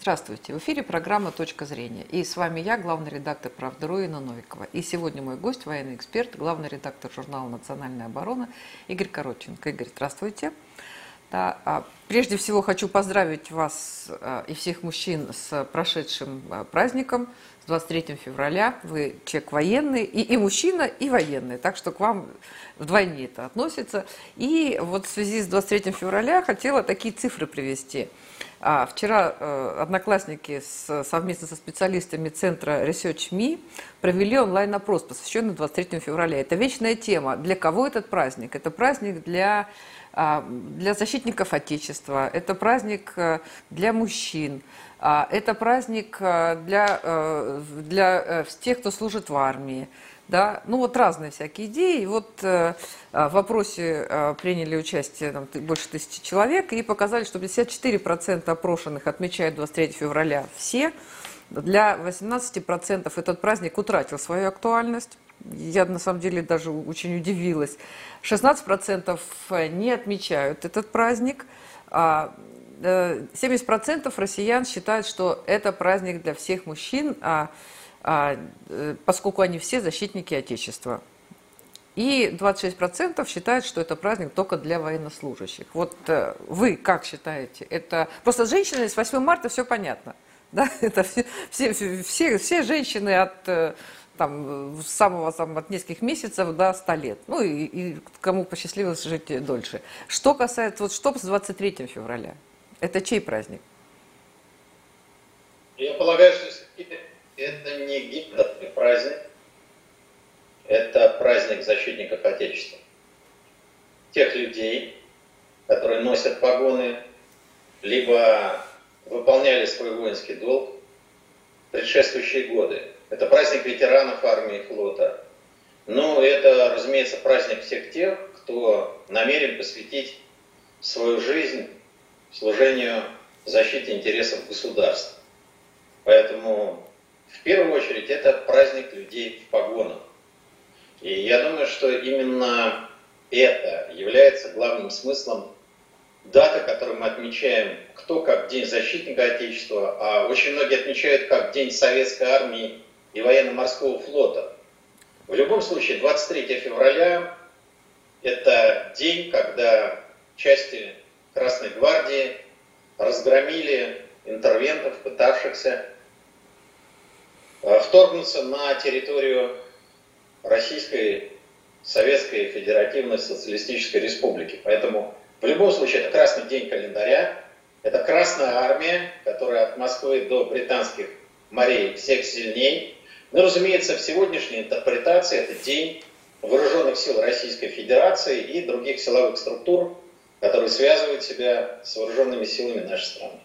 Здравствуйте, в эфире программа «Точка зрения». И с вами я, главный редактор «Правды.ру» Инна Новикова. И сегодня мой гость, военный эксперт, главный редактор журнала «Национальная оборона» Игорь Коротченко. Игорь, здравствуйте. Да, а прежде всего хочу поздравить вас а, и всех мужчин с прошедшим а, праздником, с 23 февраля. Вы человек военный, и, и мужчина, и военный, так что к вам вдвойне это относится. И вот в связи с 23 февраля хотела такие цифры привести – а вчера э, одноклассники с, совместно со специалистами Центра Research Me провели онлайн-опрос, посвященный 23 февраля. Это вечная тема. Для кого этот праздник? Это праздник для, э, для защитников Отечества, это праздник э, для мужчин, э, это праздник э, для, э, для тех, кто служит в армии да, ну вот разные всякие идеи. И вот э, э в вопросе э, приняли участие там, больше тысячи человек и показали, что 54% опрошенных отмечают 23 февраля все. Для 18% этот праздник утратил свою актуальность. Я на самом деле даже очень удивилась. 16% не отмечают этот праздник. А 70% э, россиян считают, что это праздник для всех мужчин, а а, э, поскольку они все защитники Отечества. И 26% считают, что это праздник только для военнослужащих. Вот э, вы как считаете? Это просто с женщинами с 8 марта все понятно. Да? Это все, все, все, все женщины от э, там, самого там, от нескольких месяцев до 100 лет. Ну и, и кому посчастливилось жить дольше. Что касается, вот что с 23 февраля? Это чей праздник? Я полагаю, что это не гимнный праздник, это праздник защитников Отечества. Тех людей, которые носят погоны, либо выполняли свой воинский долг в предшествующие годы. Это праздник ветеранов армии и флота. Ну, это, разумеется, праздник всех тех, кто намерен посвятить свою жизнь служению защите интересов государства. Поэтому в первую очередь это праздник людей в погонах. И я думаю, что именно это является главным смыслом даты, которую мы отмечаем, кто как День защитника Отечества, а очень многие отмечают как День Советской Армии и Военно-Морского флота. В любом случае, 23 февраля – это день, когда части Красной Гвардии разгромили интервентов, пытавшихся вторгнуться на территорию Российской Советской Федеративной Социалистической Республики. Поэтому в любом случае это красный день календаря, это Красная Армия, которая от Москвы до британских морей всех сильней. Ну, разумеется, в сегодняшней интерпретации это день вооруженных сил Российской Федерации и других силовых структур, которые связывают себя с вооруженными силами нашей страны.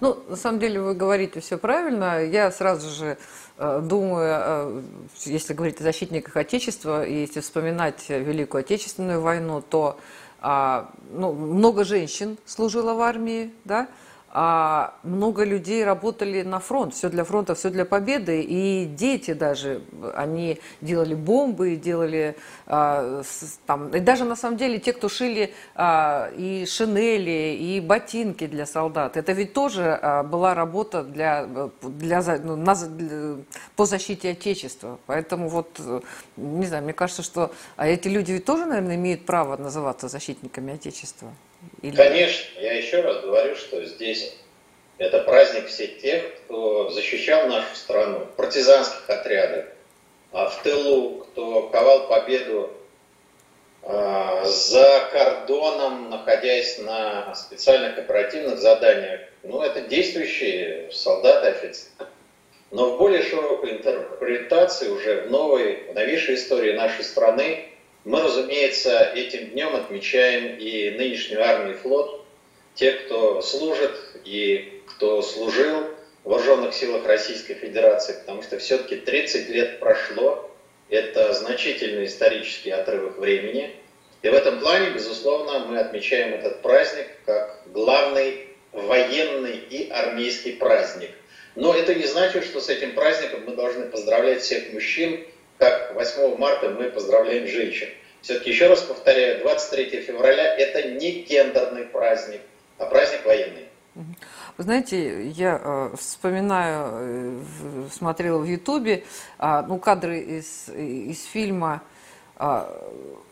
Ну, на самом деле вы говорите все правильно. Я сразу же Э, думаю, э, если говорить о защитниках Отечества, и если вспоминать Великую Отечественную войну, то а, ну, много женщин служило в армии, да, а много людей работали на фронт, все для фронта, все для победы, и дети даже, они делали бомбы, делали а, с, там, и даже на самом деле те, кто шили а, и шинели, и ботинки для солдат, это ведь тоже а, была работа для, для, ну, на, для, по защите Отечества, поэтому вот, не знаю, мне кажется, что а эти люди ведь тоже, наверное, имеют право называться защитниками Отечества. Или... Конечно, я еще раз говорю, что здесь это праздник всех тех, кто защищал нашу страну партизанских отрядах, а в тылу, кто ковал победу а, за кордоном, находясь на специальных оперативных заданиях. Ну, это действующие солдаты, офицеры. Но в более широкой интерпретации уже в новой, в новейшей истории нашей страны мы, разумеется, этим днем отмечаем и нынешнюю армию и флот, те, кто служит и кто служил в вооруженных силах Российской Федерации, потому что все-таки 30 лет прошло, это значительный исторический отрывок времени. И в этом плане, безусловно, мы отмечаем этот праздник как главный военный и армейский праздник. Но это не значит, что с этим праздником мы должны поздравлять всех мужчин, как 8 марта мы поздравляем женщин. Все-таки еще раз повторяю, 23 февраля это не гендерный праздник, а праздник военный. Вы знаете, я э, вспоминаю, э, смотрела в Ютубе, э, ну, кадры из, из фильма, э,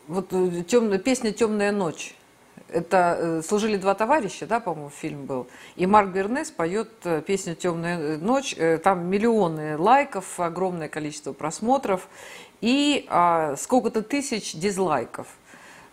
вот э, темная, песня «Темная ночь». Это э, служили два товарища, да, по-моему, фильм был. И Марк Бернес поет э, песню «Темная ночь». Там миллионы лайков, огромное количество просмотров и а, сколько-то тысяч дизлайков –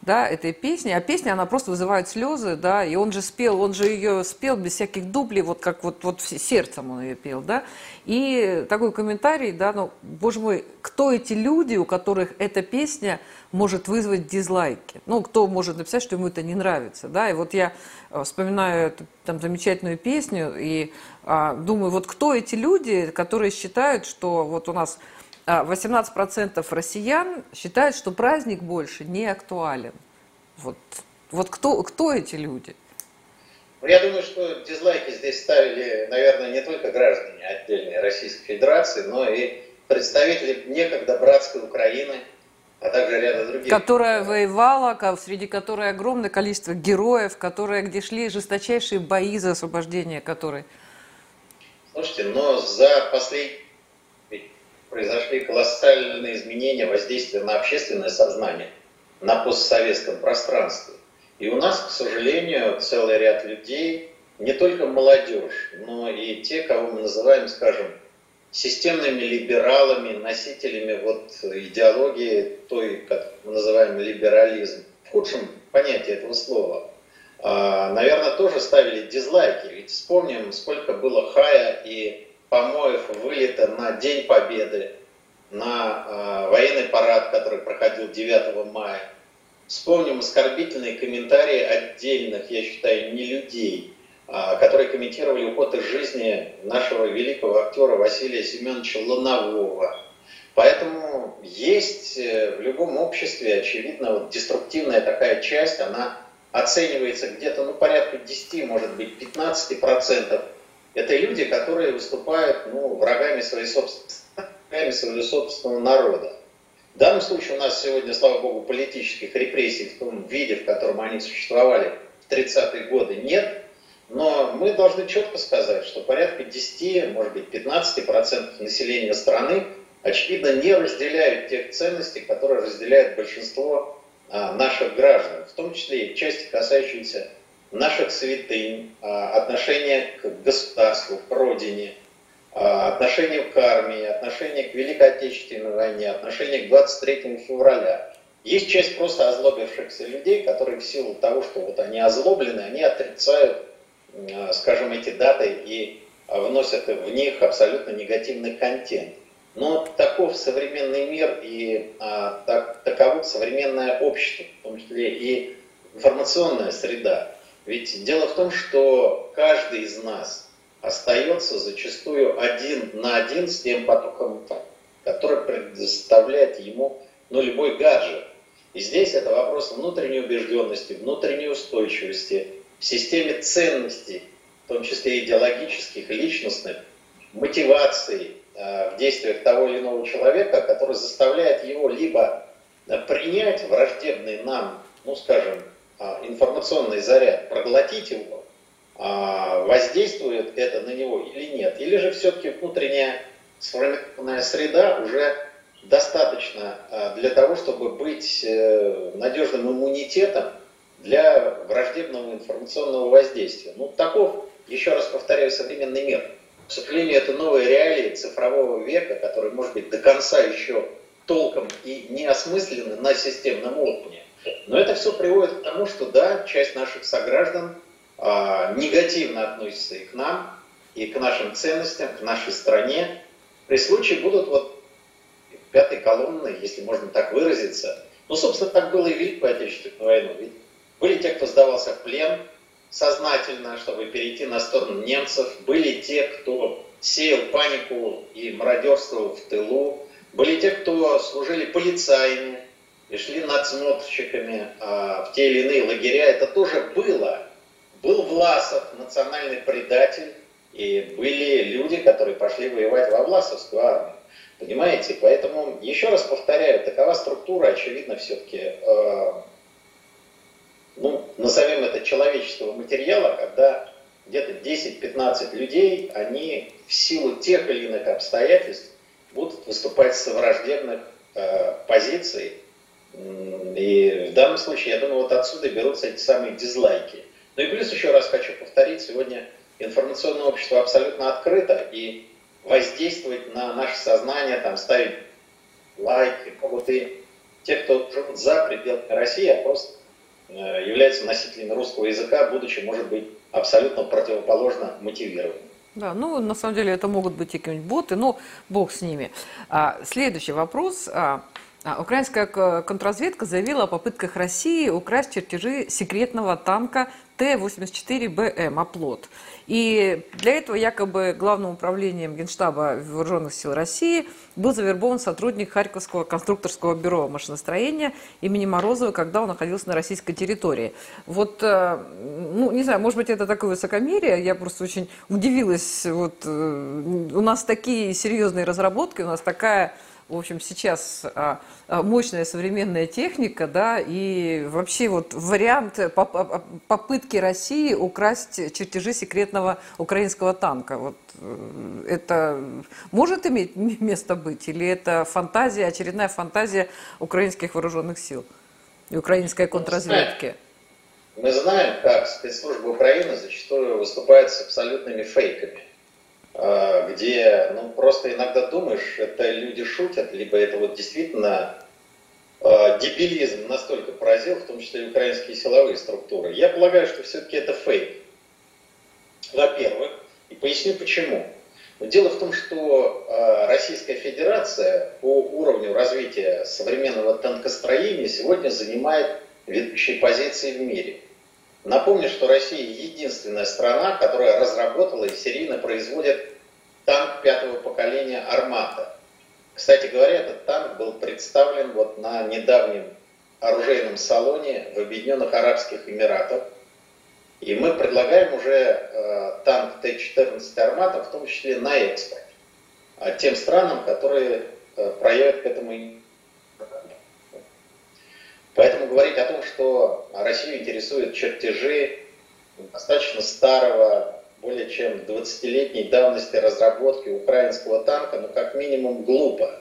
да, этой песни, а песня, она просто вызывает слезы, да, и он же спел, он же ее спел без всяких дублей, вот как вот, вот сердцем он ее пел, да, и такой комментарий, да, ну, боже мой, кто эти люди, у которых эта песня может вызвать дизлайки, ну, кто может написать, что ему это не нравится, да, и вот я э, вспоминаю эту там замечательную песню и а, думаю, вот кто эти люди, которые считают, что вот у нас 18% а, россиян считают, что праздник больше не актуален. Вот, вот кто, кто эти люди? Ну, я думаю, что дизлайки здесь ставили, наверное, не только граждане отдельной Российской Федерации, но и представители некогда братской Украины, а также ряда других. Которая воевала, среди которой огромное количество героев, которые, где шли жесточайшие бои за освобождение которой. Слушайте, но за последние произошли колоссальные изменения воздействия на общественное сознание, на постсоветском пространстве. И у нас, к сожалению, целый ряд людей, не только молодежь, но и те, кого мы называем, скажем, системными либералами, носителями вот идеологии той, как мы называем либерализм, в худшем понятии этого слова, а, наверное, тоже ставили дизлайки. Ведь вспомним, сколько было хая и помоев вылета на День Победы, на э, военный парад, который проходил 9 мая. Вспомним оскорбительные комментарии отдельных, я считаю, не людей, э, которые комментировали уход из жизни нашего великого актера Василия Семеновича Ланового. Поэтому есть э, в любом обществе, очевидно, вот деструктивная такая часть, она оценивается где-то, ну, порядка 10, может быть, 15 процентов это люди, которые выступают ну, врагами своей врагами своего собственного народа. В данном случае у нас сегодня, слава богу, политических репрессий в том виде, в котором они существовали в 30-е годы, нет. Но мы должны четко сказать, что порядка 10, может быть, 15% населения страны, очевидно, не разделяют тех ценностей, которые разделяет большинство а, наших граждан, в том числе и части, касающиеся наших святынь, а, отношение к государству, к родине, а, отношение к армии, отношение к Великой Отечественной войне, отношение к 23 февраля. Есть часть просто озлобившихся людей, которые в силу того, что вот они озлоблены, они отрицают, а, скажем, эти даты и вносят в них абсолютно негативный контент. Но таков современный мир и а, так, таково современное общество, в том числе и информационная среда. Ведь дело в том, что каждый из нас остается зачастую один на один с тем потоком, который предоставляет ему ну, любой гаджет. И здесь это вопрос внутренней убежденности, внутренней устойчивости, в системе ценностей, в том числе идеологических, личностных, мотиваций э, в действиях того или иного человека, который заставляет его либо принять враждебный нам, ну скажем, информационный заряд, проглотить его, а, воздействует это на него или нет. Или же все-таки внутренняя сформированная среда уже достаточно а, для того, чтобы быть э, надежным иммунитетом для враждебного информационного воздействия. Ну, таков, еще раз повторяю, современный мир. К сожалению, это новые реалии цифрового века, которые, может быть, до конца еще толком и не осмыслены на системном уровне. Но это все приводит к тому, что да, часть наших сограждан а, негативно относится и к нам, и к нашим ценностям, к нашей стране. При случае будут вот пятой колонны, если можно так выразиться. Ну, собственно, так было и в Великую Отечественную войну. Ведь были те, кто сдавался в плен сознательно, чтобы перейти на сторону немцев. Были те, кто сеял панику и мародерствовал в тылу. Были те, кто служили полицаями, и шли надсмотрщиками а, в те или иные лагеря. Это тоже было. Был Власов, национальный предатель, и были люди, которые пошли воевать во Власовскую армию. Понимаете? Поэтому, еще раз повторяю, такова структура, очевидно, все-таки, э, ну, назовем это человеческого материала, когда где-то 10-15 людей, они в силу тех или иных обстоятельств будут выступать с враждебных э, позиций. И в данном случае, я думаю, вот отсюда берутся эти самые дизлайки. Ну и плюс еще раз хочу повторить, сегодня информационное общество абсолютно открыто, и воздействовать на наше сознание, там, ставить лайки, могут и те, кто живут за пределами России, а просто э, являются носителями русского языка, будучи, может быть, абсолютно противоположно мотивированы. Да, ну, на самом деле, это могут быть и какие-нибудь боты, но бог с ними. А, следующий вопрос. А, а украинская контрразведка заявила о попытках России украсть чертежи секретного танка Т-84БМ «Оплот». И для этого якобы главным управлением Генштаба Вооруженных сил России был завербован сотрудник Харьковского конструкторского бюро машиностроения имени Морозова, когда он находился на российской территории. Вот, э, ну, не знаю, может быть, это такое высокомерие, я просто очень удивилась. Вот, э, у нас такие серьезные разработки, у нас такая в общем, сейчас а, а, мощная современная техника, да, и вообще вот вариант попытки России украсть чертежи секретного украинского танка. Вот э, это может иметь место быть или это фантазия, очередная фантазия украинских вооруженных сил и украинской контрразведки? Мы знаем, как спецслужбы Украины зачастую выступают с абсолютными фейками. А, где ну, просто иногда думаешь, это люди шутят, либо это вот действительно э, дебилизм настолько поразил, в том числе и украинские силовые структуры. Я полагаю, что все-таки это фейк. Во-первых, и поясню почему. Но дело в том, что э, Российская Федерация по уровню развития современного танкостроения сегодня занимает ведущие позиции в мире – Напомню, что Россия единственная страна, которая разработала и серийно производит танк пятого поколения «Армата». Кстати говоря, этот танк был представлен вот на недавнем оружейном салоне в Объединенных Арабских Эмиратах. И мы предлагаем уже э, танк Т-14 «Армата», в том числе на экспорт, а тем странам, которые э, проявят к этому Поэтому говорить о том, что Россию интересуют чертежи достаточно старого, более чем 20-летней давности разработки украинского танка, ну как минимум глупо.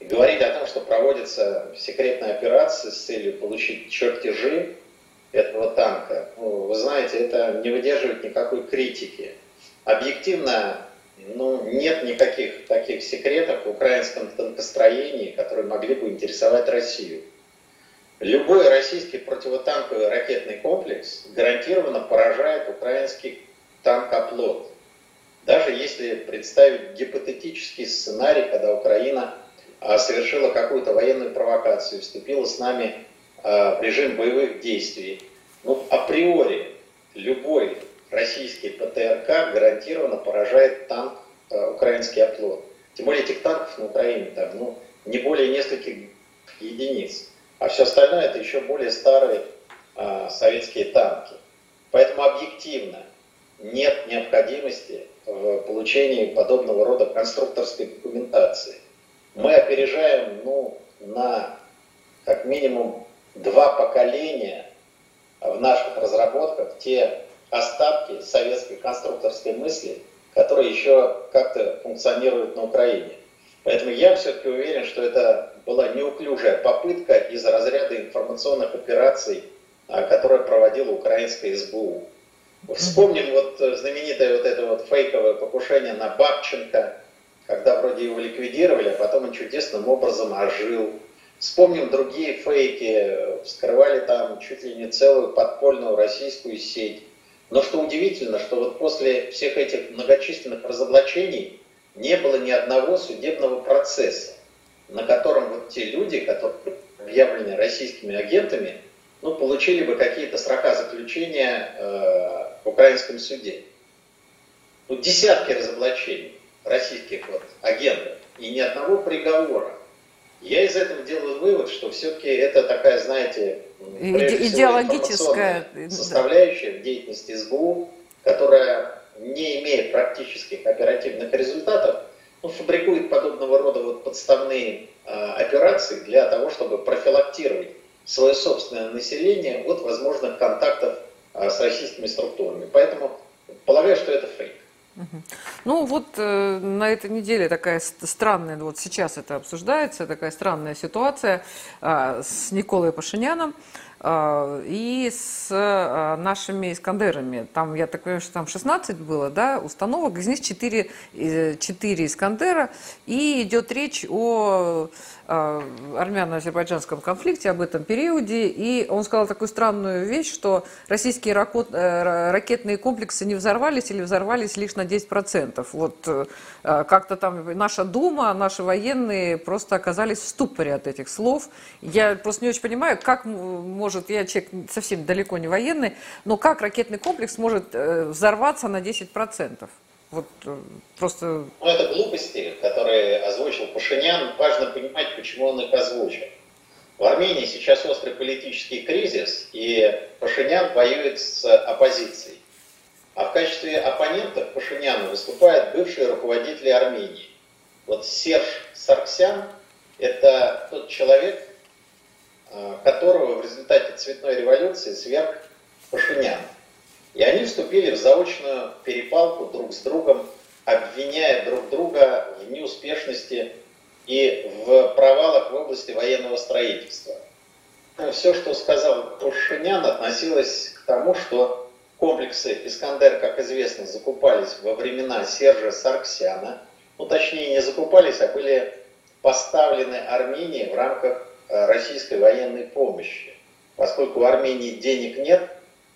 И говорить о том, что проводится секретная операция с целью получить чертежи этого танка, ну, вы знаете, это не выдерживает никакой критики. Объективно ну, нет никаких таких секретов в украинском танкостроении, которые могли бы интересовать Россию. Любой российский противотанковый ракетный комплекс гарантированно поражает украинский танк-оплот. Даже если представить гипотетический сценарий, когда Украина а, совершила какую-то военную провокацию, вступила с нами а, в режим боевых действий, ну, априори любой российский ПТРК гарантированно поражает танк а, украинский оплот. Тем более этих танков на Украине там, ну, не более нескольких единиц. А все остальное это еще более старые а, советские танки. Поэтому объективно нет необходимости в получении подобного рода конструкторской документации. Мы опережаем ну, на как минимум два поколения в наших разработках те остатки советской конструкторской мысли, которые еще как-то функционируют на Украине. Поэтому я все-таки уверен, что это была неуклюжая попытка из разряда информационных операций, а, которые проводила украинская СБУ. Вспомним вот э, знаменитое вот это вот фейковое покушение на Бабченко, когда вроде его ликвидировали, а потом он чудесным образом ожил. Вспомним другие фейки, вскрывали там чуть ли не целую подпольную российскую сеть. Но что удивительно, что вот после всех этих многочисленных разоблачений не было ни одного судебного процесса, на котором вот те люди, которые объявлены российскими агентами, ну, получили бы какие-то срока заключения э, в украинском суде. Ну, десятки разоблачений российских вот агентов и ни одного приговора. Я из этого делаю вывод, что все-таки это такая, знаете, идеологическая составляющая в деятельности СБУ, которая не имея практических оперативных результатов, ну, фабрикует подобного рода вот подставные э, операции для того, чтобы профилактировать свое собственное население от возможных контактов э, с российскими структурами. Поэтому Полагаю, что это фейк. Ну вот э, на этой неделе такая странная, вот сейчас это обсуждается, такая странная ситуация э, с Николой Пашиняном. А, и с а, нашими Искандерами. Там, я так понимаю, что там 16 было, да, установок, из них 4, 4 Искандера, и идет речь о а, армяно-азербайджанском конфликте, об этом периоде, и он сказал такую странную вещь, что российские э, ракетные комплексы не взорвались или взорвались лишь на 10%. Вот э, как-то там наша Дума, наши военные просто оказались в ступоре от этих слов. Я просто не очень понимаю, как может, я человек совсем далеко не военный, но как ракетный комплекс может э, взорваться на 10%? Вот э, просто... Ну, это глупости, которые озвучил Пашинян. Важно понимать, почему он их озвучил. В Армении сейчас острый политический кризис, и Пашинян воюет с оппозицией. А в качестве оппонентов Пашиняна выступают бывшие руководители Армении. Вот Серж Сарксян – это тот человек, Э, которого в результате цветной революции сверх Пашинян. И они вступили в заочную перепалку друг с другом, обвиняя друг друга в неуспешности и в провалах в области военного строительства. Все, что сказал Пашинян, относилось к тому, что комплексы «Искандер», как известно, закупались во времена Сержа Сарксяна. Ну, точнее, не закупались, а были поставлены Армении в рамках Э, российской военной помощи. Поскольку в Армении денег нет,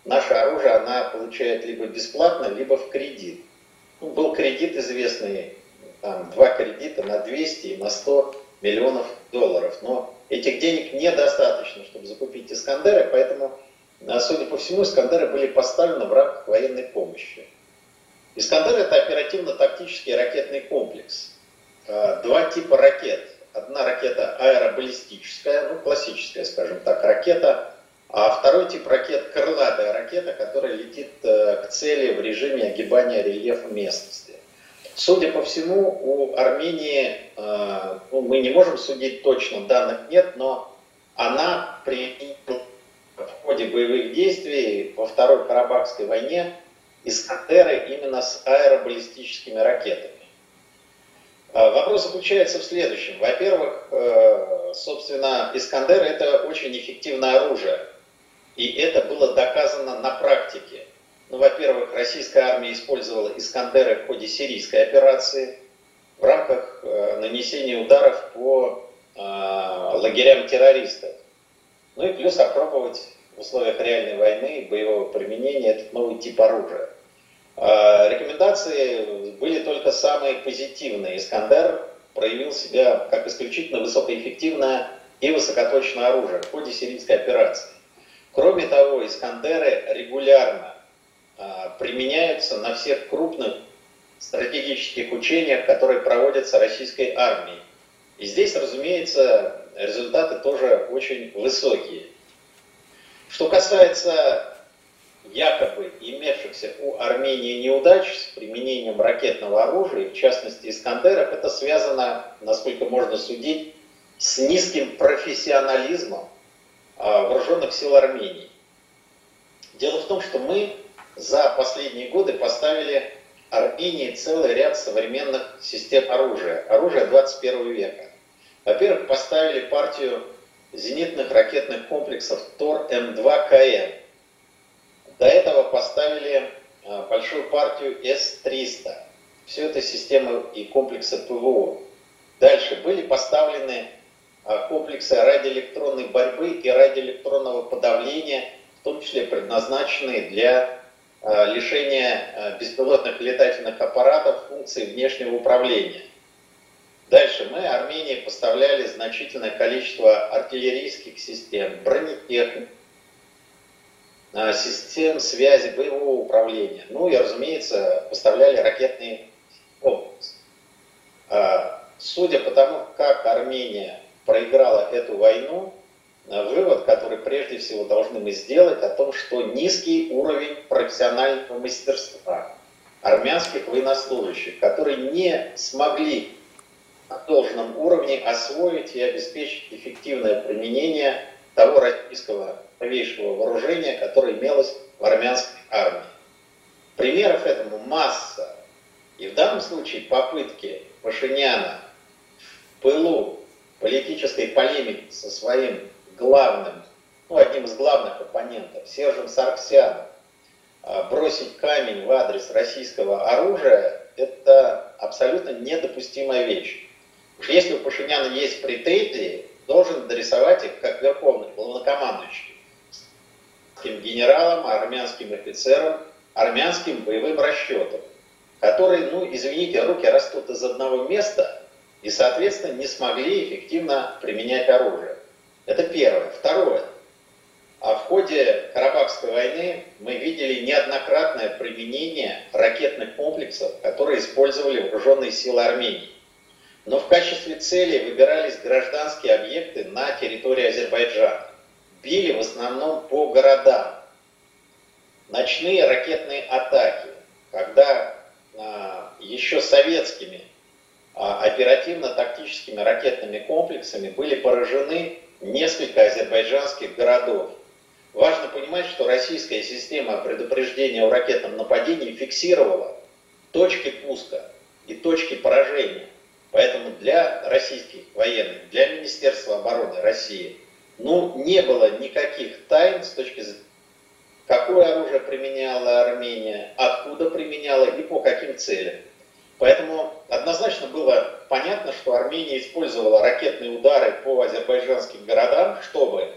наше оружие она получает либо бесплатно, либо в кредит. Ну, был кредит известный, там, два кредита на 200 и на 100 миллионов долларов. Но этих денег недостаточно, чтобы закупить Искандеры, поэтому, судя по всему, Искандеры были поставлены в рамках военной помощи. Искандер это оперативно-тактический ракетный комплекс. Э, два типа ракет Одна ракета аэробаллистическая, ну, классическая, скажем так, ракета, а второй тип ракет – крылатая ракета, которая летит э, к цели в режиме огибания рельефа местности. Судя по всему, у Армении, э, ну, мы не можем судить точно, данных нет, но она при в ходе боевых действий во Второй Карабахской войне Искандеры именно с аэробаллистическими ракетами. А, вопрос заключается в следующем. Во-первых, э, собственно, Искандер это очень эффективное оружие. И это было доказано на практике. Ну, во-первых, российская армия использовала Искандеры в ходе сирийской операции в рамках э, нанесения ударов по э, лагерям террористов. Ну и плюс опробовать в условиях реальной войны боевого применения этот новый тип оружия. А, рекомендации были только самые позитивные. Искандер проявил себя как исключительно высокоэффективное и высокоточное оружие в ходе сирийской операции. Кроме того, Искандеры регулярно а, применяются на всех крупных стратегических учениях, которые проводятся российской армией. И здесь, разумеется, результаты тоже очень высокие. Что касается якобы имевшихся у Армении неудач с применением ракетного оружия, в частности Искандеров, это связано, насколько можно судить, с низким профессионализмом а, вооруженных сил Армении. Дело в том, что мы за последние годы поставили Армении целый ряд современных систем оружия, оружия 21 века. Во-первых, поставили партию зенитных ракетных комплексов ТОР-М2КМ, до этого поставили а, большую партию С-300. Все это системы и комплексы ПВО. Дальше были поставлены а, комплексы радиоэлектронной борьбы и радиоэлектронного подавления, в том числе предназначенные для а, лишения беспилотных летательных аппаратов функции внешнего управления. Дальше мы Армении поставляли значительное количество артиллерийских систем, бронетехники, систем связи, боевого управления. Ну и, разумеется, поставляли ракетные комплексы. А, судя по тому, как Армения проиграла эту войну, вывод, который прежде всего должны мы сделать, о том, что низкий уровень профессионального мастерства армянских военнослужащих, которые не смогли на должном уровне освоить и обеспечить эффективное применение того российского новейшего вооружения, которое имелось в армянской армии. Примеров этому масса. И в данном случае попытки Пашиняна в пылу политической полемики со своим главным, ну, одним из главных оппонентов, Сержем Сарксяном, а, бросить камень в адрес российского оружия, это абсолютно недопустимая вещь. Если у Пашиняна есть претензии, должен дорисовать их как верховный главнокомандующий генералам, армянским офицерам, армянским боевым расчетам, которые, ну, извините, руки растут из одного места и, соответственно, не смогли эффективно применять оружие. Это первое. Второе. А в ходе Карабахской войны мы видели неоднократное применение ракетных комплексов, которые использовали вооруженные силы Армении. Но в качестве цели выбирались гражданские объекты на территории Азербайджана. Били в основном по городам. Ночные ракетные атаки, когда а, еще советскими а, оперативно-тактическими ракетными комплексами были поражены несколько азербайджанских городов. Важно понимать, что российская система предупреждения о ракетном нападении фиксировала точки пуска и точки поражения. Поэтому для российских военных, для Министерства обороны России, ну, не было никаких тайн с точки зрения, какое оружие применяла Армения, откуда применяла и по каким целям. Поэтому однозначно было понятно, что Армения использовала ракетные удары по азербайджанским городам, чтобы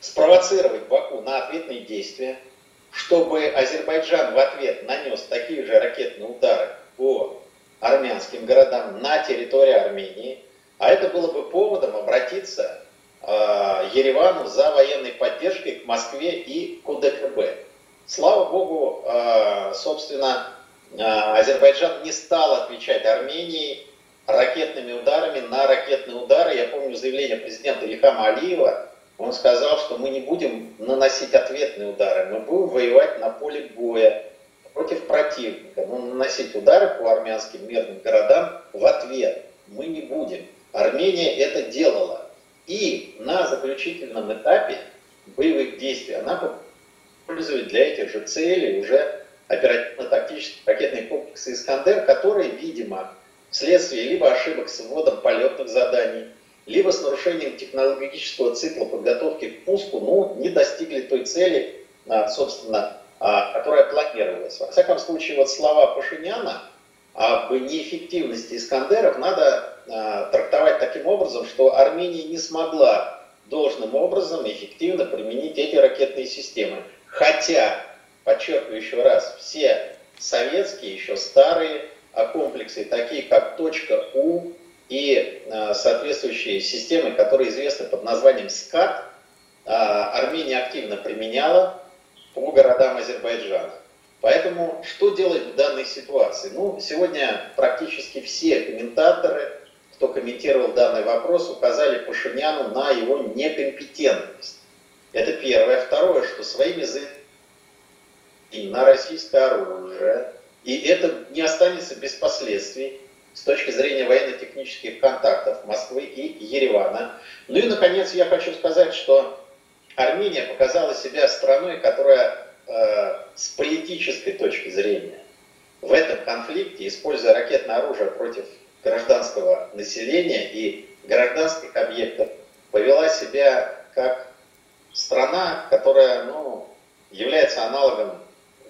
спровоцировать Баку на ответные действия, чтобы Азербайджан в ответ нанес такие же ракетные удары по армянским городам на территории Армении, а это было бы поводом обратиться э, Еревану за военной поддержкой к Москве и к УДКБ. Слава богу, э, собственно, э, Азербайджан не стал отвечать Армении ракетными ударами на ракетные удары. Я помню заявление президента Ильхама Алиева, он сказал, что мы не будем наносить ответные удары, мы будем воевать на поле боя против противника. Но наносить удары по армянским мирным городам в ответ мы не будем. Армения это делала. И на заключительном этапе боевых действий она использует для этих же целей уже оперативно-тактические ракетные комплексы «Искандер», которые, видимо, вследствие либо ошибок с вводом полетных заданий, либо с нарушением технологического цикла подготовки к пуску, ну, не достигли той цели, а, собственно, которая планировалась. Во всяком случае, вот слова Пашиняна об неэффективности Искандеров надо а, трактовать таким образом, что Армения не смогла должным образом эффективно применить эти ракетные системы. Хотя, подчеркиваю еще раз, все советские, еще старые комплексы, такие как точка У, и э, соответствующие системы, которые известны под названием СКАТ, Армения активно применяла по городам Азербайджана. Поэтому что делать в данной ситуации? Ну, сегодня практически все комментаторы, кто комментировал данный вопрос, указали Пашиняну на его некомпетентность. Это первое. Второе, что своими заявлениями на российское оружие, и это не останется без последствий, с точки зрения военно-технических контактов Москвы и Еревана. Ну и, наконец, я хочу сказать, что Армения показала себя страной, которая э, с политической точки зрения в этом конфликте, используя ракетное оружие против гражданского населения и гражданских объектов, повела себя как страна, которая ну, является аналогом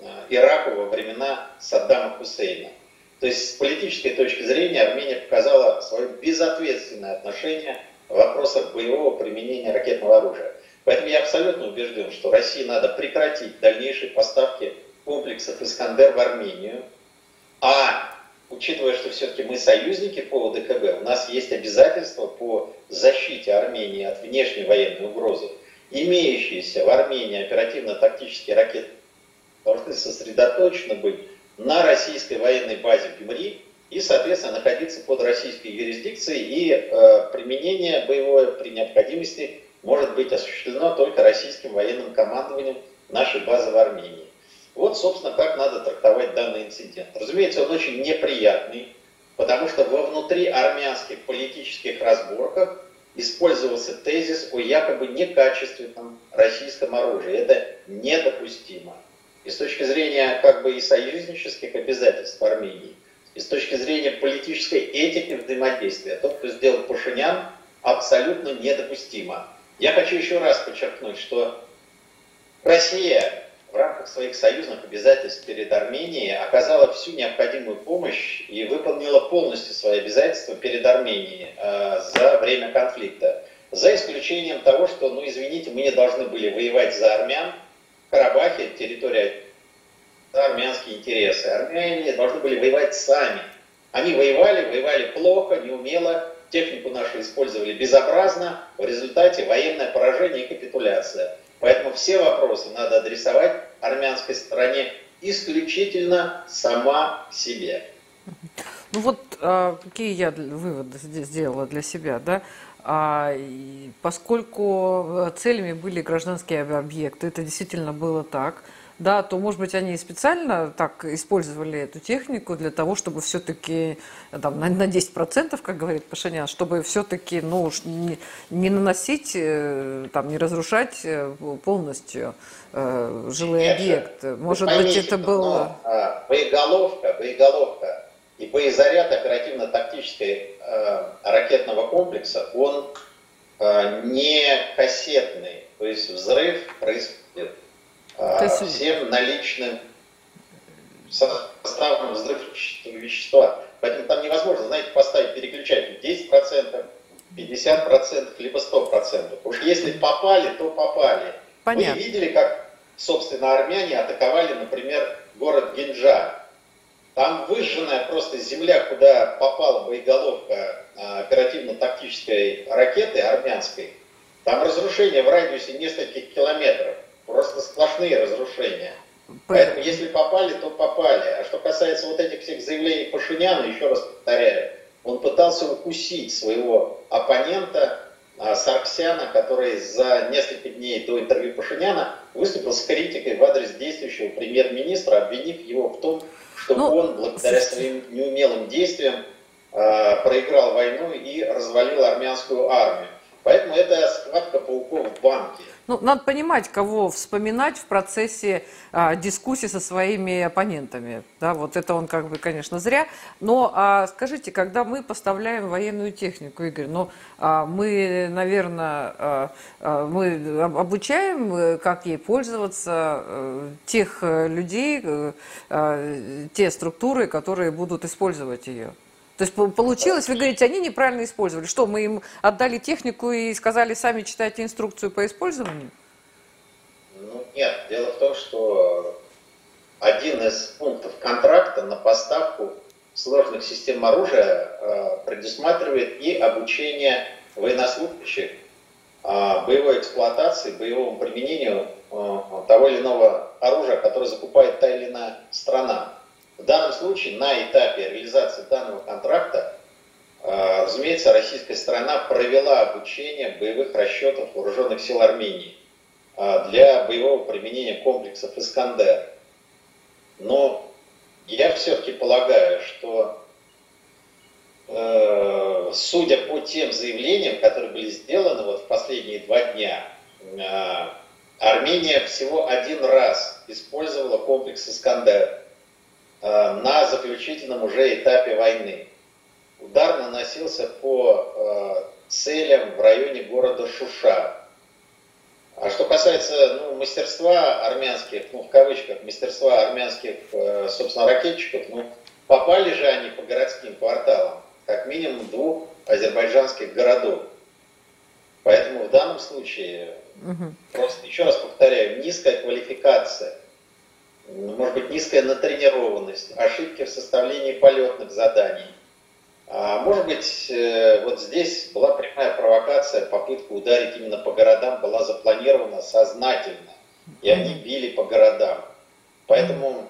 э, Ираку во времена Саддама Хусейна. То есть с политической точки зрения Армения показала свое безответственное отношение в вопросах боевого применения ракетного оружия. Поэтому я абсолютно убежден, что России надо прекратить дальнейшие поставки комплексов «Искандер» в Армению. А учитывая, что все-таки мы союзники по ОДКБ, у нас есть обязательства по защите Армении от внешней военной угрозы. Имеющиеся в Армении оперативно-тактические ракеты должны сосредоточены быть на российской военной базе в и, соответственно, находиться под российской юрисдикцией, и э, применение боевое при необходимости может быть осуществлено только российским военным командованием нашей базы в Армении. Вот, собственно, как надо трактовать данный инцидент. Разумеется, он очень неприятный, потому что во внутри армянских политических разборках использовался тезис о якобы некачественном российском оружии. Это недопустимо. и с точки зрения как бы и союзнических обязательств Армении, и с точки зрения политической этики взаимодействия. То, что сделал Пашинян, абсолютно недопустимо. Я хочу еще раз подчеркнуть, что Россия в рамках своих союзных обязательств перед Арменией оказала всю необходимую помощь и выполнила полностью свои обязательства перед Арменией э, за время конфликта. За исключением того, что, ну извините, мы не должны были воевать за армян. В Карабахе территория за армянские интересы. Армяне должны были воевать сами. Они воевали, воевали плохо, неумело, технику нашу использовали безобразно, в результате военное поражение и капитуляция. Поэтому все вопросы надо адресовать армянской стороне исключительно сама себе. Ну вот а, какие я выводы сделала для себя, да? А, поскольку целями были гражданские объекты, это действительно было так – да, то, может быть, они специально так использовали эту технику для того, чтобы все-таки там, на, на 10%, как говорит Пашинян, чтобы все-таки ну, не, не наносить, э, там, не разрушать э, полностью э, жилые Нет, объекты. Может поймите, быть, это было... Но, а, боеголовка, боеголовка и боезаряд оперативно-тактической э, ракетного комплекса, он э, не кассетный. То есть взрыв происходит есть... всем наличным составом взрывчатого вещества. Поэтому там невозможно, знаете, поставить переключатель 10%, 50%, либо 100%. Уж если попали, то попали. Понятно. Вы видели, как, собственно, армяне атаковали, например, город Гинджа. Там выжженная просто земля, куда попала боеголовка а, оперативно-тактической ракеты армянской. Там разрушение в радиусе нескольких километров. Просто сплошные разрушения. Поэтому если попали, то попали. А что касается вот этих всех заявлений Пашиняна, еще раз повторяю, он пытался укусить своего оппонента а, Сарксяна, который за несколько дней до интервью Пашиняна выступил с критикой в адрес действующего премьер-министра, обвинив его в том, что ну, он благодаря своим неумелым действиям э, проиграл войну и развалил армянскую армию. Поэтому это схватка пауков в банке. Ну, надо понимать, кого вспоминать в процессе а, дискуссии со своими оппонентами. Да, вот это он как бы, конечно, зря. Но а, скажите, когда мы поставляем военную технику, Игорь, ну, а, мы, наверное, а, а, мы обучаем, э, как ей пользоваться, а, тех людей, а, те структуры, которые будут использовать ее. То есть получилось, вы говорите, они неправильно использовали. Что, мы им отдали технику и сказали, сами читайте инструкцию по использованию? Ну, нет, дело в том, что один из пунктов контракта на поставку сложных систем оружия э, предусматривает и обучение военнослужащих э, боевой эксплуатации, боевому применению э, того или иного оружия, которое закупает та или иная страна. В данном случае на этапе реализации данного контракта, а, разумеется, российская сторона провела обучение боевых расчетов вооруженных сил Армении а, для боевого применения комплексов «Искандер». Но я все-таки полагаю, что э, судя по тем заявлениям, которые были сделаны вот в последние два дня, э, Армения всего один раз использовала комплекс «Искандер». Э, на заключительном уже этапе войны. Удар наносился по э, целям в районе города Шуша. А что касается ну, мастерства армянских, ну в кавычках, мастерства армянских, э, собственно, ракетчиков, ну попали же они по городским кварталам, как минимум двух азербайджанских городов. Поэтому в данном случае, угу. просто еще раз повторяю, низкая квалификация – может быть, низкая натренированность, ошибки в составлении полетных заданий. А может быть, э, вот здесь была прямая провокация, попытка ударить именно по городам была запланирована сознательно, и они били по городам. Поэтому,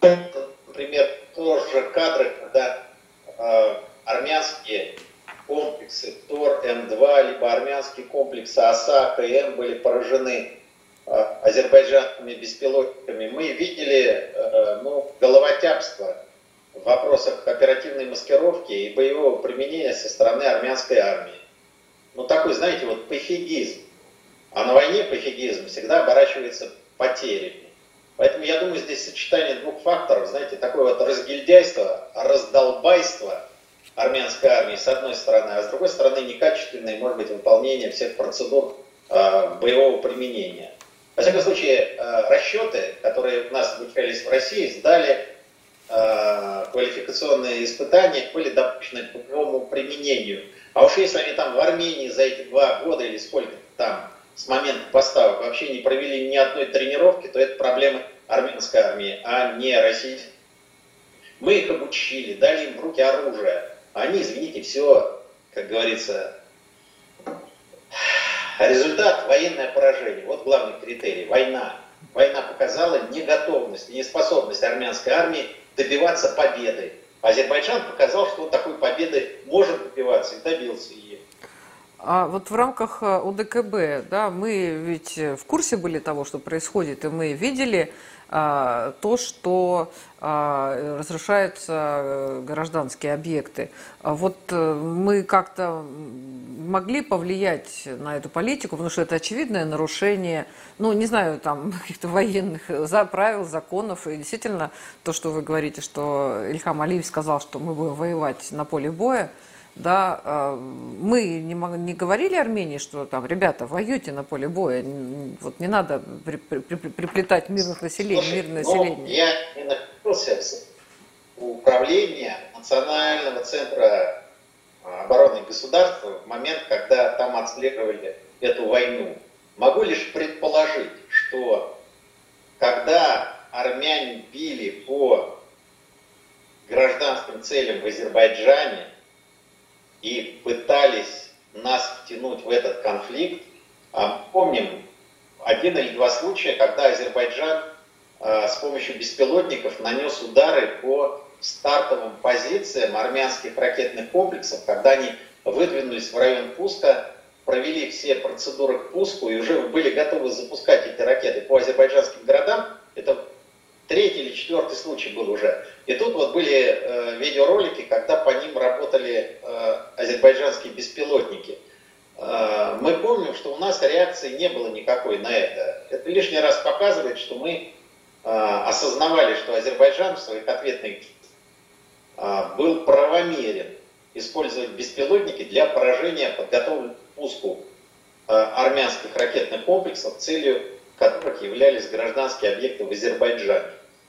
например, тоже кадры, когда э, армянские комплексы ТОР М2, либо армянские комплексы ОСА, КМ были поражены а, азербайджанскими беспилотниками, мы видели э, ну, головотяпство в вопросах оперативной маскировки и боевого применения со стороны армянской армии. Ну такой, знаете, вот пофигизм. А на войне пофигизм всегда оборачивается потерями. Поэтому я думаю, здесь сочетание двух факторов, знаете, такое вот разгильдяйство, раздолбайство армянской армии с одной стороны, а с другой стороны некачественное, может быть, выполнение всех процедур э, боевого применения. Во всяком случае, э, расчеты, которые у нас обучались в России, сдали э, квалификационные испытания, были допущены к боевому применению. А уж если они там в Армении за эти два года или сколько там с момента поставок вообще не провели ни одной тренировки, то это проблема армянской армии, а не российской. Мы их обучили, дали им в руки оружие. Они, извините, все, как говорится, результат – военное поражение. Вот главный критерий – война. Война показала неготовность, неспособность армянской армии добиваться победы. Азербайджан показал, что он такой победы может добиваться и добился ее. А вот в рамках э, УДКБ, да, мы ведь в курсе были того, что происходит, и мы видели а, то, что а, разрушаются э, гражданские объекты. А вот э, мы как-то могли повлиять на эту политику, потому что это очевидное нарушение, ну, не знаю, там, каких-то военных правил, законов. И действительно, то, что вы говорите, что Ильхам Алиев сказал, что мы будем воевать на поле боя, да, а, мы не, не говорили Армении, что там, ребята, воюйте на поле боя, вот не надо при, при, при, приплетать мирных населений, Слушай, мирное ну, население. Я не находился в управлении Национального центра а, обороны государства в момент, когда там отслеживали эту войну. Могу лишь предположить, что когда армяне били по гражданским целям в Азербайджане, и пытались нас втянуть в этот конфликт. А помним один или два случая, когда Азербайджан а, с помощью беспилотников нанес удары по стартовым позициям армянских ракетных комплексов, когда они выдвинулись в район пуска, провели все процедуры к пуску и уже были готовы запускать эти ракеты по азербайджанским городам. Это третий или четвертый случай был уже. И тут вот были э, видеоролики, когда по ним работали э, азербайджанские беспилотники. Э, мы помним, что у нас реакции не было никакой на это. Это лишний раз показывает, что мы э, осознавали, что Азербайджан в своих ответных э, был правомерен использовать беспилотники для поражения подготовленных к пуску э, армянских ракетных комплексов, целью которых являлись гражданские объекты в Азербайджане.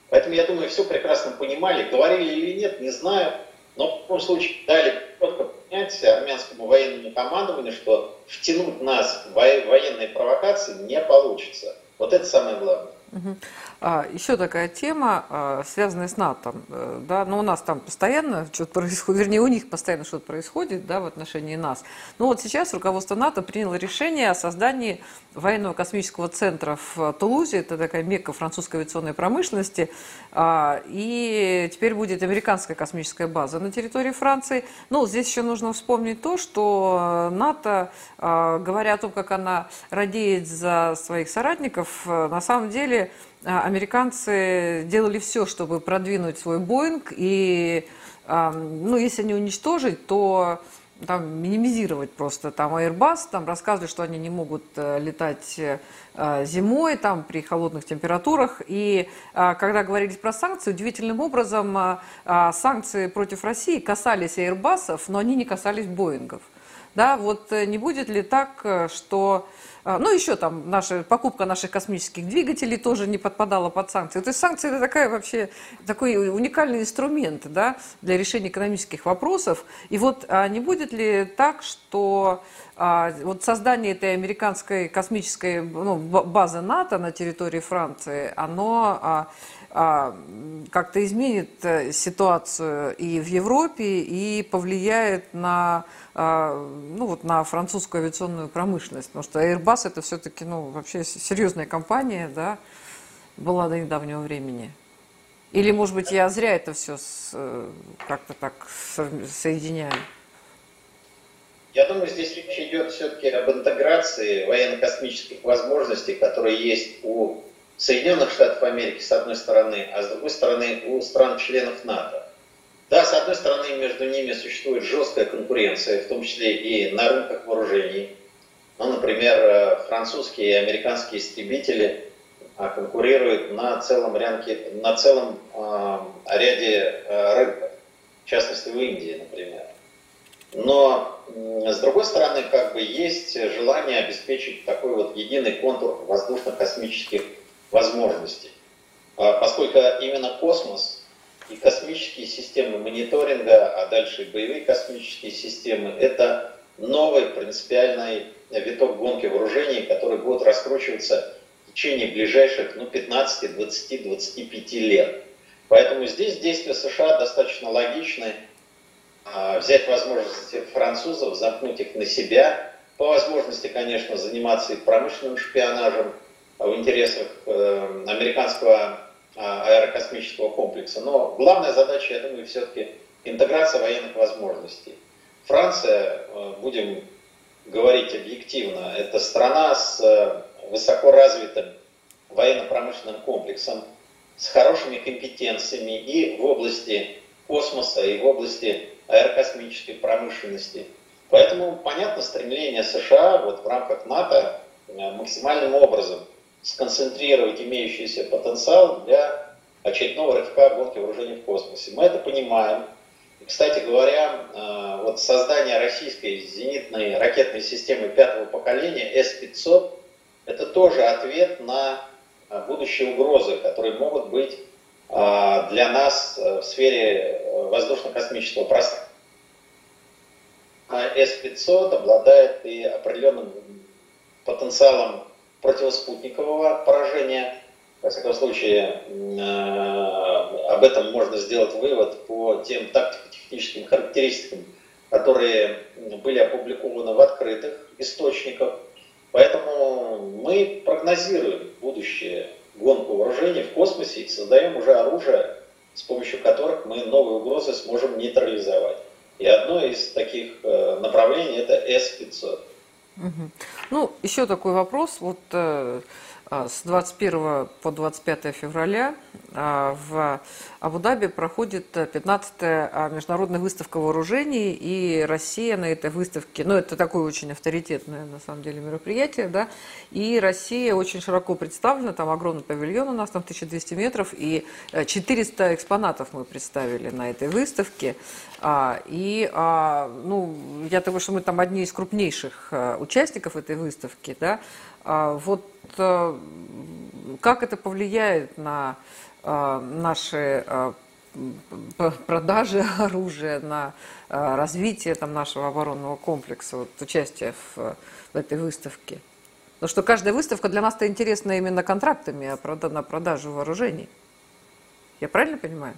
Поэтому, я думаю, все прекрасно понимали, говорили или нет, не знаю, но в любом случае дали четко понять армянскому военному командованию, что втянуть нас в военные провокации не получится. Вот это самое главное. А, еще такая тема, а, связанная с НАТО. Э, да, но ну, у нас там постоянно что-то происходит, вернее, у них постоянно что-то происходит да, в отношении нас. Но вот сейчас руководство НАТО приняло решение о создании военного космического центра в Тулузе. Это такая мекка французской авиационной промышленности. А, и теперь будет американская космическая база на территории Франции. Ну, здесь еще нужно вспомнить то, что НАТО, говоря о том, как она радеет за своих соратников, э, на самом деле а, американцы делали все, чтобы продвинуть свой Боинг, и, ну, если не уничтожить, то там минимизировать просто там Airbus, там рассказывали, что они не могут э, летать э, зимой, там при холодных температурах. И а, когда говорили про санкции, удивительным образом а, санкции против России касались Airbus, но они не касались Боингов. Да, вот э, не будет ли так, что а, ну, еще там наша покупка наших космических двигателей тоже не подпадала под санкции. То есть санкции это такая вообще такой уникальный инструмент да, для решения экономических вопросов. И вот а не будет ли так, что а, вот создание этой американской космической ну, базы НАТО на территории Франции, оно а, как-то изменит э, ситуацию и в Европе, и повлияет на, а, ну, вот на французскую авиационную промышленность. Потому что Airbus это все-таки ну, вообще серьезная компания, да, была до недавнего времени. Или, может быть, я зря это все э, как-то так соединяю? Я думаю, здесь речь идет все-таки об интеграции военно-космических возможностей, которые есть у Соединенных Штатов Америки с одной стороны, а с другой стороны у стран-членов НАТО. Да, с одной стороны между ними существует жесткая конкуренция, в том числе и на рынках вооружений. Ну, например, э, французские и американские истребители а конкурирует на целом, рянке, на целом э, ряде э, рынков, в частности в Индии, например. Но с другой стороны, как бы есть желание обеспечить такой вот единый контур воздушно-космических возможностей. Поскольку именно космос и космические системы мониторинга, а дальше и боевые космические системы, это новый принципиальный виток гонки вооружений, который будет раскручиваться в течение ближайших ну, 15, 20, 25 лет. Поэтому здесь действия США достаточно логичны. А, взять возможности французов, замкнуть их на себя, по возможности, конечно, заниматься и промышленным шпионажем в интересах э, американского а, аэрокосмического комплекса. Но главная задача, я думаю, все-таки интеграция военных возможностей. Франция, э, будем говорить объективно, это страна с э, высоко развитым военно-промышленным комплексом, с хорошими компетенциями и в области космоса, и в области аэрокосмической промышленности. Поэтому понятно стремление США вот в рамках НАТО э, максимальным образом сконцентрировать имеющийся потенциал для очередного рывка гонки вооружений в космосе. Мы это понимаем. И, кстати говоря, э, вот создание российской зенитной ракетной системы пятого поколения С-500 это тоже ответ на э, будущие угрозы, которые могут быть э, для нас в сфере воздушно-космического пространства. С-500 обладает и определенным потенциалом противоспутникового поражения. Во всяком случае, э, об этом можно сделать вывод по тем тактико-техническим характеристикам, которые были опубликованы в открытых источниках. Поэтому мы прогнозируем будущее гонку вооружений в космосе и создаем уже оружие, с помощью которых мы новые угрозы сможем нейтрализовать. И одно из таких э, направлений это С-500. Угу. Ну, еще такой вопрос. Вот э, с 21 по 25 февраля а, в Абу-Даби проходит 15-я а, международная выставка вооружений, и Россия на этой выставке, ну, это такое очень авторитетное, на самом деле, мероприятие, да, и Россия очень широко представлена, там огромный павильон у нас, там 1200 метров, и 400 э, экспонатов мы представили на этой выставке, и, ну, я думаю, что мы там одни из крупнейших э, участников этой выставки, да, вот э, как это повлияет на э, наши э, продажи оружия, на развитие там, нашего оборонного комплекса, вот, участие в, в этой выставке? Потому что каждая выставка для нас-то интересна именно контрактами а на продажу вооружений. Я правильно понимаю?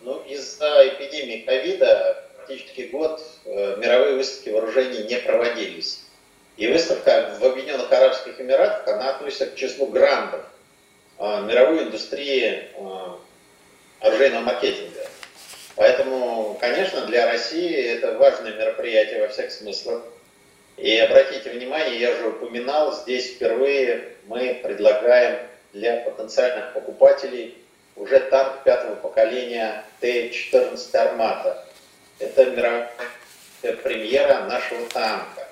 Ну, из-за эпидемии ковида практически год мировые выставки вооружений не проводились. И выставка в Объединенных Арабских Эмиратах, она относится к числу грантов а, мировой индустрии а, оружейного маркетинга. Поэтому, конечно, для России это важное мероприятие во всех смыслах. И обратите внимание, я уже упоминал, здесь впервые мы предлагаем для потенциальных покупателей уже танк пятого поколения Т-14 «Армата». Это мировая премьера нашего танка.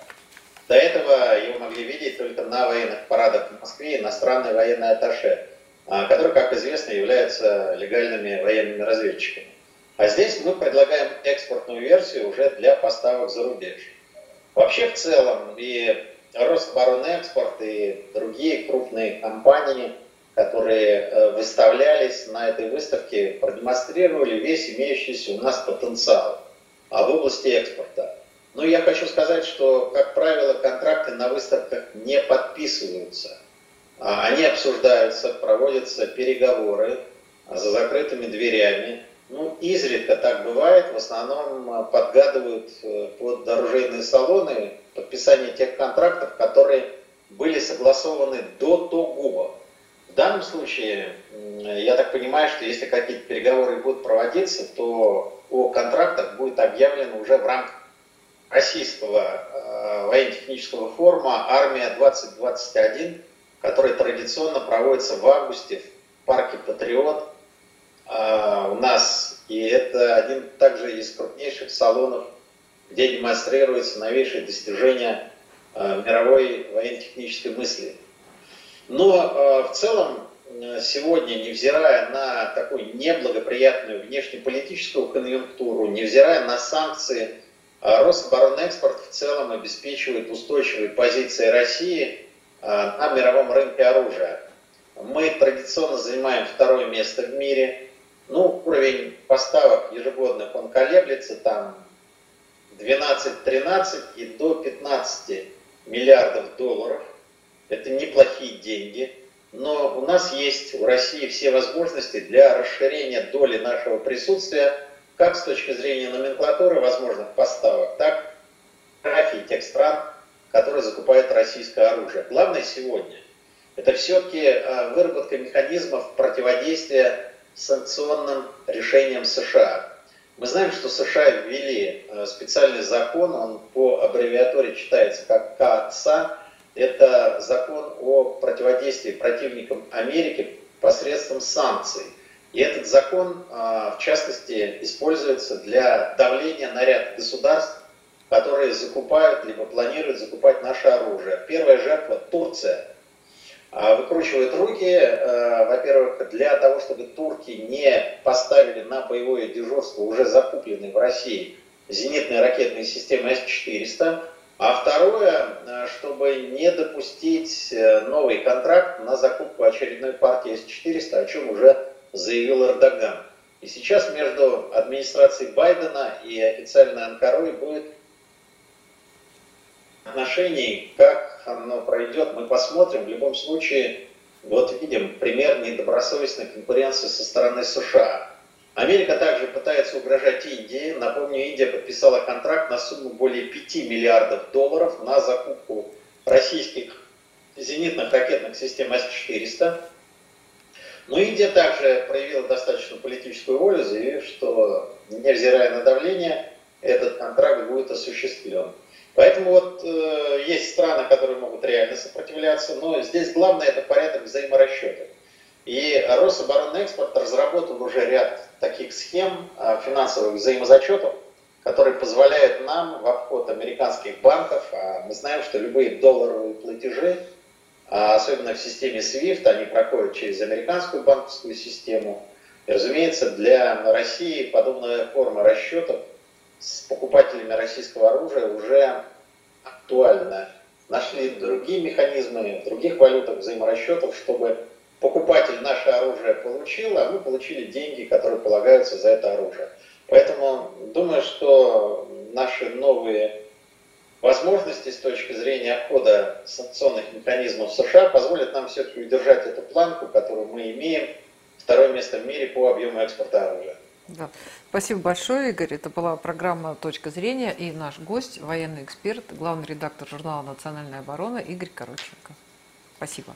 До этого его могли видеть только на военных парадах в Москве иностранные военные атташе, а, которые, как известно, являются легальными военными разведчиками. А здесь мы предлагаем экспортную версию уже для поставок за рубеж. Вообще в целом и Рособоронэкспорт и другие крупные компании, которые э, выставлялись на этой выставке, продемонстрировали весь имеющийся у нас потенциал а в области экспорта. Но я хочу сказать, что, как правило, контракты на выставках не подписываются. А они обсуждаются, проводятся переговоры за закрытыми дверями. Ну, изредка так бывает, в основном а, подгадывают э, под оружейные салоны подписание тех контрактов, которые были согласованы до того. В данном случае, я так понимаю, что если какие-то переговоры будут проводиться, то о контрактах будет объявлено уже в рамках российского э, военно-технического форума «Армия-2021», который традиционно проводится в августе в парке «Патриот» э, у нас. И это один также из крупнейших салонов, где демонстрируются новейшие достижения э, мировой военно-технической мысли. Но в целом сегодня, невзирая на такую неблагоприятную внешнеполитическую конъюнктуру, невзирая на санкции, Рособоронэкспорт в целом обеспечивает устойчивые позиции России на мировом рынке оружия. Мы традиционно занимаем второе место в мире. Ну, уровень поставок ежегодных, он колеблется, там 12-13 и до 15 миллиардов долларов. Это неплохие деньги. Но у нас есть в России все возможности для расширения доли нашего присутствия, как с точки зрения номенклатуры возможных поставок, так и тех стран, которые закупают российское оружие. Главное сегодня – это все-таки а, выработка механизмов противодействия санкционным решениям США. Мы знаем, что США ввели а, специальный закон, он по аббревиатуре читается как КАЦА. Это закон о противодействии противникам Америки посредством санкций. И этот закон, а, в частности, используется для давления на ряд государств, которые закупают, либо планируют закупать наше оружие. Первая жертва – Турция. А, выкручивает руки, э, во-первых, для того, чтобы турки не поставили на боевое дежурство уже закупленные в России зенитные ракетные системы С-400, а второе, чтобы не допустить э, новый контракт на закупку очередной партии С-400, о чем уже заявил Эрдоган. И сейчас между администрацией Байдена и официальной Анкарой будет отношений, как оно пройдет, мы посмотрим. В любом случае, вот видим пример недобросовестной конкуренции со стороны США. Америка также пытается угрожать Индии. Напомню, Индия подписала контракт на сумму более 5 миллиардов долларов на закупку российских зенитных ракетных систем С-400. Но Индия также проявила достаточную политическую волю, заявив, что, невзирая на давление, этот контракт будет осуществлен. Поэтому вот э, есть страны, которые могут реально сопротивляться, но здесь главное это порядок взаиморасчетов. И Рособоронэкспорт разработал уже ряд таких схем э, финансовых взаимозачетов, которые позволяют нам в обход американских банков, а мы знаем, что любые долларовые платежи, особенно в системе SWIFT, они проходят через американскую банковскую систему. И, разумеется, для России подобная форма расчетов с покупателями российского оружия уже актуальна. Нашли другие механизмы других валютах взаиморасчетов, чтобы покупатель наше оружие получил, а мы получили деньги, которые полагаются за это оружие. Поэтому думаю, что наши новые возможности с точки зрения обхода санкционных механизмов США позволят нам все-таки удержать эту планку, которую мы имеем, второе место в мире по объему экспорта оружия. Да. Спасибо большое, Игорь. Это была программа «Точка зрения» и наш гость, военный эксперт, главный редактор журнала «Национальная оборона» Игорь Короченко. Спасибо.